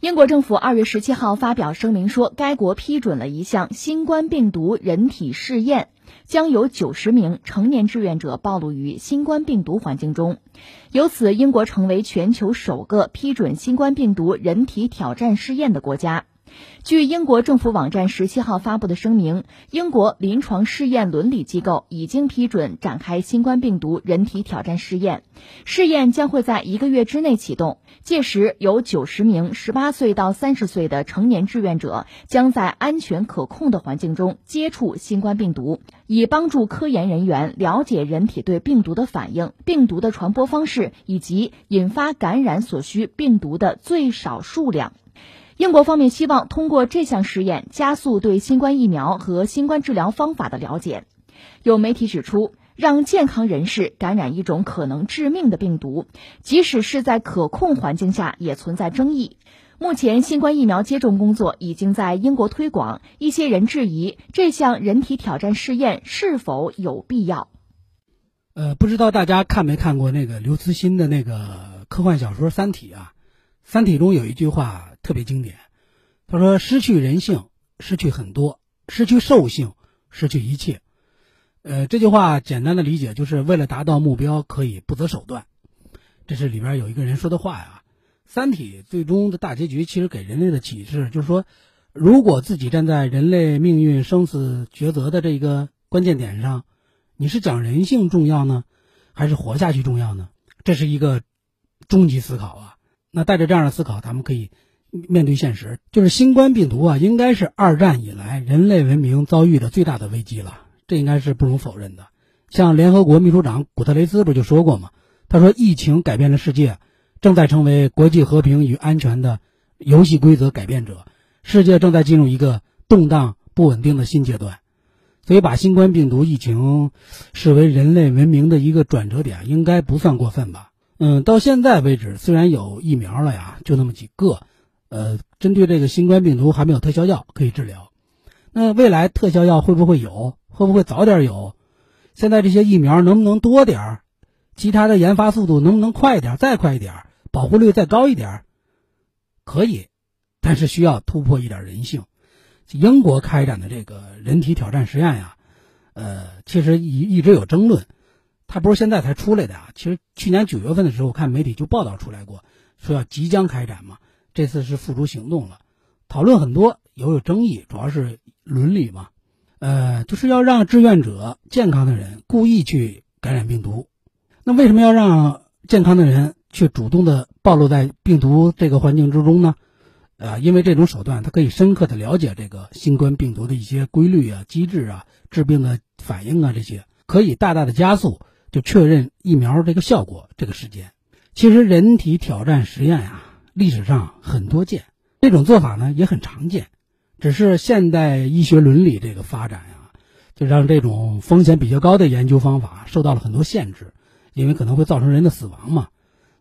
英国政府二月十七号发表声明说，该国批准了一项新冠病毒人体试验，将有九十名成年志愿者暴露于新冠病毒环境中，由此英国成为全球首个批准新冠病毒人体挑战试验的国家。据英国政府网站十七号发布的声明，英国临床试验伦理机构已经批准展开新冠病毒人体挑战试验，试验将会在一个月之内启动。届时，有九十名十八岁到三十岁的成年志愿者将在安全可控的环境中接触新冠病毒，以帮助科研人员了解人体对病毒的反应、病毒的传播方式以及引发感染所需病毒的最少数量。英国方面希望通过这项实验加速对新冠疫苗和新冠治疗方法的了解。有媒体指出，让健康人士感染一种可能致命的病毒，即使是在可控环境下，也存在争议。目前，新冠疫苗接种工作已经在英国推广，一些人质疑这项人体挑战试验是否有必要。呃，不知道大家看没看过那个刘慈欣的那个科幻小说《三体》啊？《三体》中有一句话。特别经典，他说：“失去人性，失去很多；失去兽性，失去一切。”呃，这句话简单的理解就是为了达到目标，可以不择手段。这是里边有一个人说的话呀。《三体》最终的大结局其实给人类的启示就是说，如果自己站在人类命运生死抉择的这个关键点上，你是讲人性重要呢，还是活下去重要呢？这是一个终极思考啊。那带着这样的思考，咱们可以。面对现实，就是新冠病毒啊，应该是二战以来人类文明遭遇的最大的危机了，这应该是不容否认的。像联合国秘书长古特雷斯不就说过吗？他说，疫情改变了世界，正在成为国际和平与安全的游戏规则改变者，世界正在进入一个动荡不稳定的新阶段。所以，把新冠病毒疫情视为人类文明的一个转折点，应该不算过分吧？嗯，到现在为止，虽然有疫苗了呀，就那么几个。呃，针对这个新冠病毒还没有特效药可以治疗，那未来特效药会不会有？会不会早点有？现在这些疫苗能不能多点？其他的研发速度能不能快一点？再快一点？保护率再高一点？可以，但是需要突破一点人性。英国开展的这个人体挑战实验呀，呃，其实一一直有争论，它不是现在才出来的啊。其实去年九月份的时候，看媒体就报道出来过，说要即将开展嘛。这次是付诸行动了，讨论很多，有有争议，主要是伦理嘛，呃，就是要让志愿者健康的人故意去感染病毒，那为什么要让健康的人去主动的暴露在病毒这个环境之中呢？呃，因为这种手段，它可以深刻的了解这个新冠病毒的一些规律啊、机制啊、致病的反应啊，这些可以大大的加速就确认疫苗这个效果这个时间。其实人体挑战实验呀。历史上很多见，这种做法呢也很常见，只是现代医学伦理这个发展呀，就让这种风险比较高的研究方法受到了很多限制，因为可能会造成人的死亡嘛，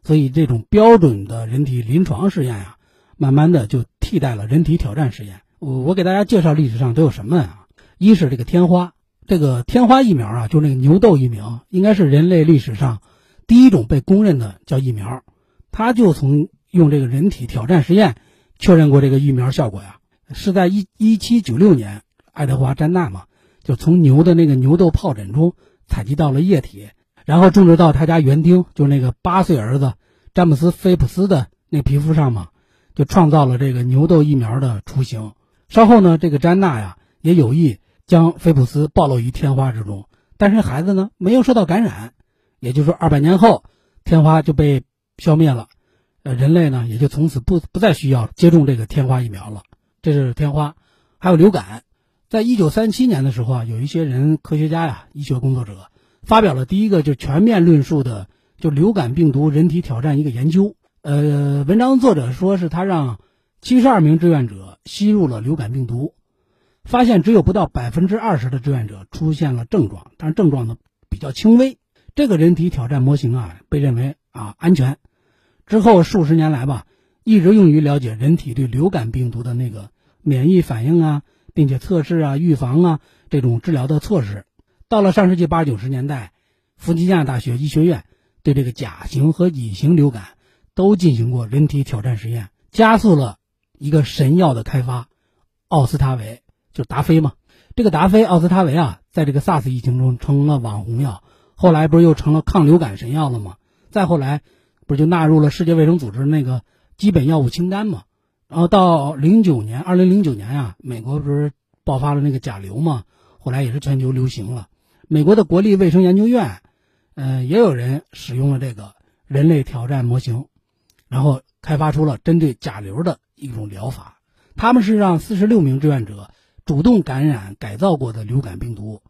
所以这种标准的人体临床试验呀，慢慢的就替代了人体挑战实验。我我给大家介绍历史上都有什么啊？一是这个天花，这个天花疫苗啊，就是那个牛痘疫苗，应该是人类历史上第一种被公认的叫疫苗，它就从。用这个人体挑战实验确认过这个疫苗效果呀，是在一一七九六年，爱德华·詹纳嘛，就从牛的那个牛痘疱疹中采集到了液体，然后种植到他家园丁，就是那个八岁儿子詹姆斯·菲普斯的那皮肤上嘛，就创造了这个牛痘疫苗的雏形。稍后呢，这个詹纳呀也有意将菲普斯暴露于天花之中，但是孩子呢没有受到感染，也就是说二百年后，天花就被消灭了。呃，人类呢也就从此不不再需要接种这个天花疫苗了。这是天花，还有流感。在一九三七年的时候啊，有一些人科学家呀、医学工作者发表了第一个就全面论述的就流感病毒人体挑战一个研究。呃，文章作者说是他让七十二名志愿者吸入了流感病毒，发现只有不到百分之二十的志愿者出现了症状，但是症状呢比较轻微。这个人体挑战模型啊，被认为啊安全。之后数十年来吧，一直用于了解人体对流感病毒的那个免疫反应啊，并且测试啊、预防啊这种治疗的措施。到了上世纪八九十年代，弗吉尼亚大学医学院对这个甲型和乙型流感都进行过人体挑战实验，加速了一个神药的开发，奥司他韦就达菲嘛。这个达菲奥司他韦啊，在这个 SARS 疫情中成了网红药，后来不是又成了抗流感神药了吗？再后来，不就纳入了世界卫生组织那个基本药物清单吗？然后到零九年，二零零九年呀，美国不是爆发了那个甲流嘛，后来也是全球流行了。美国的国立卫生研究院，嗯，也有人使用了这个人类挑战模型，然后开发出了针对甲流的一种疗法。他们是让四十六名志愿者主动感染改造过的流感病毒，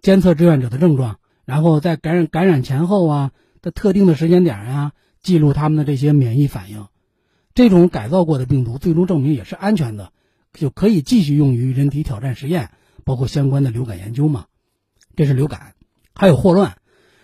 监测志愿者的症状，然后在感染感染前后啊的特定的时间点啊，记录他们的这些免疫反应。这种改造过的病毒最终证明也是安全的，就可以继续用于人体挑战实验，包括相关的流感研究嘛。这是流感，还有霍乱，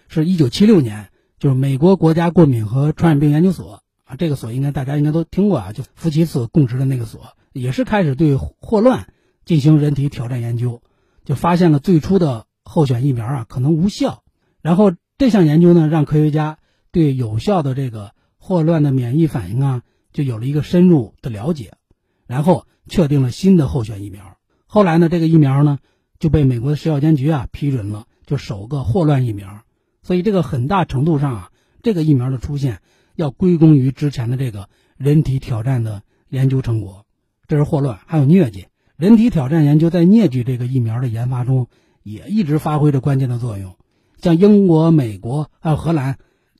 是一九七六年，就是美国国家过敏和传染病研究所啊，这个所应该大家应该都听过啊，就福奇斯供职的那个所，也是开始对霍乱进行人体挑战研究，就发现了最初的候选疫苗啊可能无效，然后这项研究呢让科学家对有效的这个霍乱的免疫反应啊。就有了一个深入的了解，然后确定了新的候选疫苗。后来呢，这个疫苗呢就被美国的食药监局啊批准了，就首个霍乱疫苗。所以这个很大程度上啊，这个疫苗的出现要归功于之前的这个人体挑战的研究成果。这是霍乱，还有疟疾。人体挑战研究在疟疾这个疫苗的研发中也一直发挥着关键的作用。像英国、美国还有荷兰，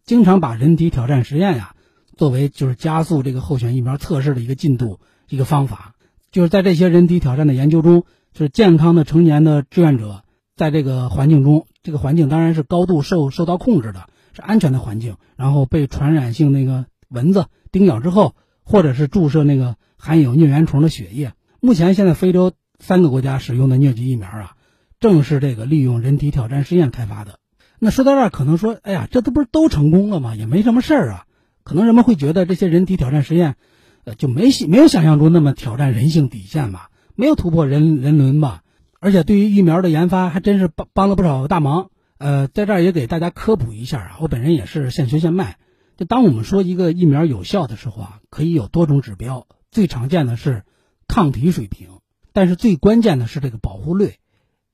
经常把人体挑战实验呀。作为就是加速这个候选疫苗测试的一个进度一个方法，就是在这些人体挑战的研究中，就是健康的成年的志愿者在这个环境中，这个环境当然是高度受受到控制的，是安全的环境。然后被传染性那个蚊子叮咬之后，或者是注射那个含有疟原虫的血液。目前现在非洲三个国家使用的疟疾疫苗啊，正是这个利用人体挑战试验开发的。那说到这儿，可能说，哎呀，这都不是都成功了吗？也没什么事儿啊。可能人们会觉得这些人体挑战实验，呃，就没没有想象中那么挑战人性底线吧，没有突破人人伦吧。而且对于疫苗的研发，还真是帮帮了不少大忙。呃，在这儿也给大家科普一下啊，我本人也是现学现卖。就当我们说一个疫苗有效的时候啊，可以有多种指标，最常见的是抗体水平，但是最关键的是这个保护率，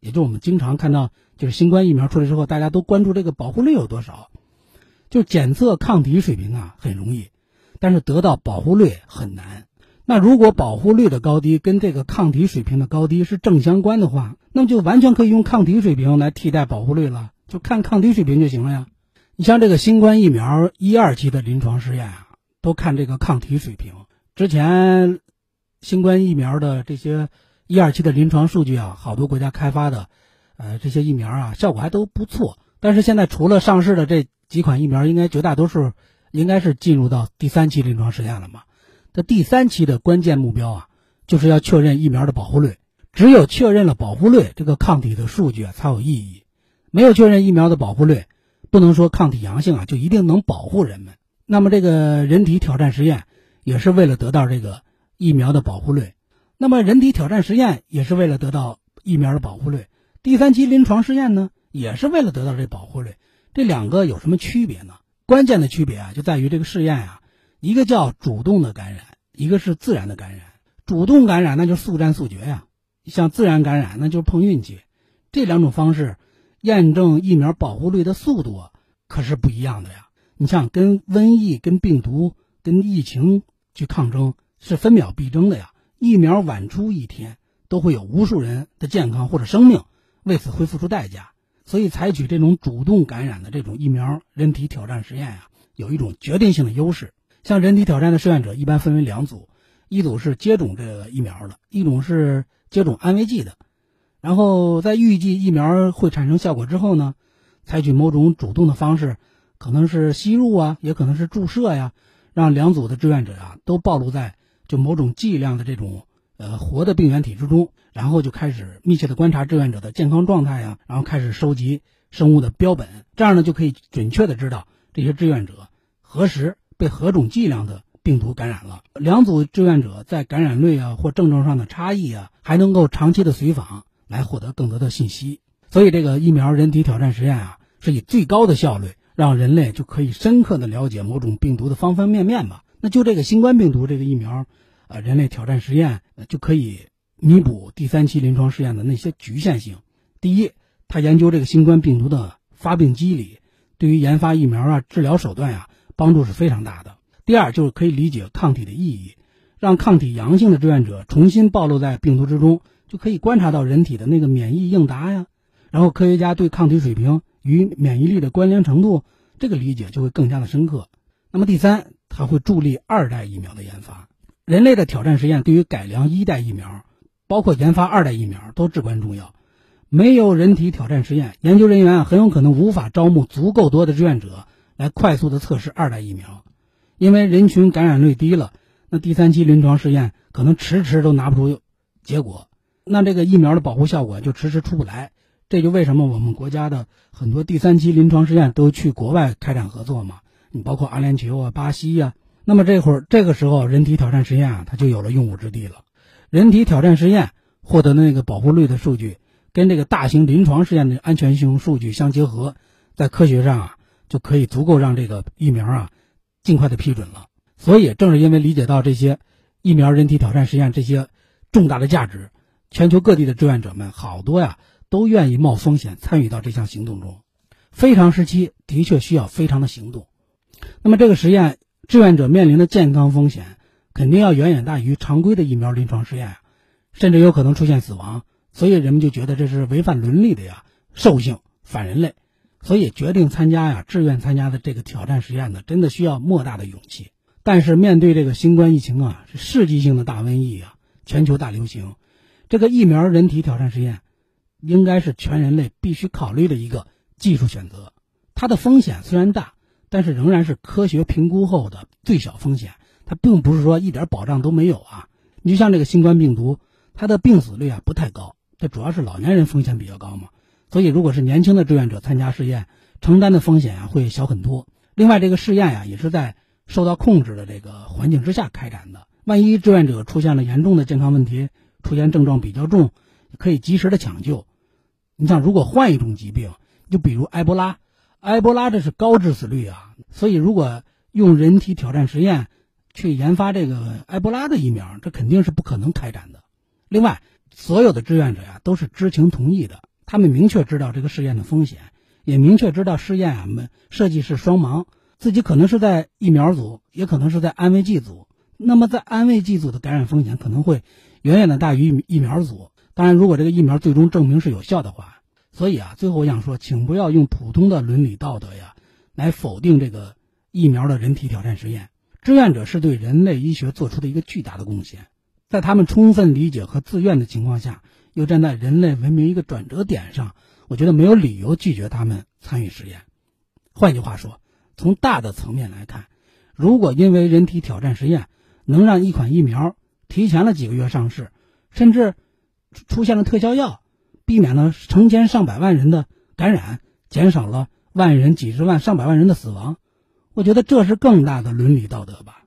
也就我们经常看到，就是新冠疫苗出来之后，大家都关注这个保护率有多少。就检测抗体水平啊很容易，但是得到保护率很难。那如果保护率的高低跟这个抗体水平的高低是正相关的话，那么就完全可以用抗体水平来替代保护率了，就看抗体水平就行了呀。你像这个新冠疫苗一二期的临床试验啊，都看这个抗体水平。之前新冠疫苗的这些一二期的临床数据啊，好多国家开发的，呃，这些疫苗啊，效果还都不错。但是现在除了上市的这几款疫苗应该绝大多数应该是进入到第三期临床试验了嘛？这第三期的关键目标啊，就是要确认疫苗的保护率。只有确认了保护率，这个抗体的数据啊才有意义。没有确认疫苗的保护率，不能说抗体阳性啊就一定能保护人们。那么这个人体挑战实验也是为了得到这个疫苗的保护率。那么人体挑战实验也是为了得到疫苗的保护率。第三期临床试验呢，也是为了得到这保护率。这两个有什么区别呢？关键的区别啊，就在于这个试验啊，一个叫主动的感染，一个是自然的感染。主动感染那就速战速决呀，像自然感染那就是碰运气。这两种方式验证疫苗保护率的速度可是不一样的呀。你像跟瘟疫、跟病毒、跟疫情去抗争是分秒必争的呀。疫苗晚出一天，都会有无数人的健康或者生命为此会付出代价。所以，采取这种主动感染的这种疫苗人体挑战实验呀，有一种决定性的优势。像人体挑战的志愿者一般分为两组，一组是接种这个疫苗的，一种是接种安慰剂的。然后在预计疫苗会产生效果之后呢，采取某种主动的方式，可能是吸入啊，也可能是注射呀，让两组的志愿者啊都暴露在就某种剂量的这种。呃，活的病原体之中，然后就开始密切的观察志愿者的健康状态呀，然后开始收集生物的标本，这样呢就可以准确的知道这些志愿者何时被何种剂量的病毒感染了。两组志愿者在感染率啊或症状上的差异啊，还能够长期的随访来获得更多的信息。所以这个疫苗人体挑战实验啊，是以最高的效率让人类就可以深刻的了解某种病毒的方方面面吧。那就这个新冠病毒这个疫苗。呃人类挑战实验就可以弥补第三期临床试验的那些局限性。第一，他研究这个新冠病毒的发病机理，对于研发疫苗啊、治疗手段呀，帮助是非常大的。第二，就是可以理解抗体的意义，让抗体阳性的志愿者重新暴露在病毒之中，就可以观察到人体的那个免疫应答呀。然后科学家对抗体水平与免疫力的关联程度，这个理解就会更加的深刻。那么第三，它会助力二代疫苗的研发。人类的挑战实验对于改良一代疫苗，包括研发二代疫苗都至关重要。没有人体挑战实验，研究人员很有可能无法招募足够多的志愿者来快速的测试二代疫苗，因为人群感染率低了，那第三期临床试验可能迟迟都拿不出结果，那这个疫苗的保护效果就迟迟出不来。这就为什么我们国家的很多第三期临床试验都去国外开展合作嘛？你包括阿联酋啊、巴西呀。那么这会儿这个时候，人体挑战实验啊，它就有了用武之地了。人体挑战实验获得的那个保护率的数据。跟这个大型临床试验的安全性数据相结合，在科学上啊，就可以足够让这个疫苗啊尽快的批准了。所以，正是因为理解到这些疫苗人体挑战实验这些重大的价值，全球各地的志愿者们好多呀都愿意冒风险参与到这项行动中。非常时期的确需要非常的行动。那么，这个实验志愿者面临的健康风险肯定要远远大于常规的疫苗临床试验，甚至有可能出现死亡。所以人们就觉得这是违反伦理的呀，兽性反人类，所以决定参加呀，志愿参加的这个挑战实验呢，真的需要莫大的勇气。但是面对这个新冠疫情啊，是世纪性的大瘟疫啊，全球大流行，这个疫苗人体挑战实验，应该是全人类必须考虑的一个技术选择。它的风险虽然大，但是仍然是科学评估后的最小风险，它并不是说一点保障都没有啊。你就像这个新冠病毒，它的病死率啊不太高。这主要是老年人风险比较高嘛，所以如果是年轻的志愿者参加试验，承担的风险啊会小很多。另外，这个试验呀也是在受到控制的这个环境之下开展的，万一志愿者出现了严重的健康问题，出现症状比较重，可以及时的抢救。你像如果换一种疾病，就比如埃博拉，埃博拉这是高致死率啊，所以如果用人体挑战实验去研发这个埃博拉的疫苗，这肯定是不可能开展的。另外。所有的志愿者呀都是知情同意的，他们明确知道这个试验的风险，也明确知道试验啊们设计是双盲，自己可能是在疫苗组，也可能是在安慰剂组。那么在安慰剂组的感染风险可能会远远的大于疫苗组。当然，如果这个疫苗最终证明是有效的话，所以啊，最后我想说，请不要用普通的伦理道德呀来否定这个疫苗的人体挑战实验。志愿者是对人类医学做出的一个巨大的贡献。在他们充分理解和自愿的情况下，又站在人类文明一个转折点上，我觉得没有理由拒绝他们参与实验。换句话说，从大的层面来看，如果因为人体挑战实验能让一款疫苗提前了几个月上市，甚至出现了特效药，避免了成千上百万人的感染，减少了万人、几十万、上百万人的死亡，我觉得这是更大的伦理道德吧。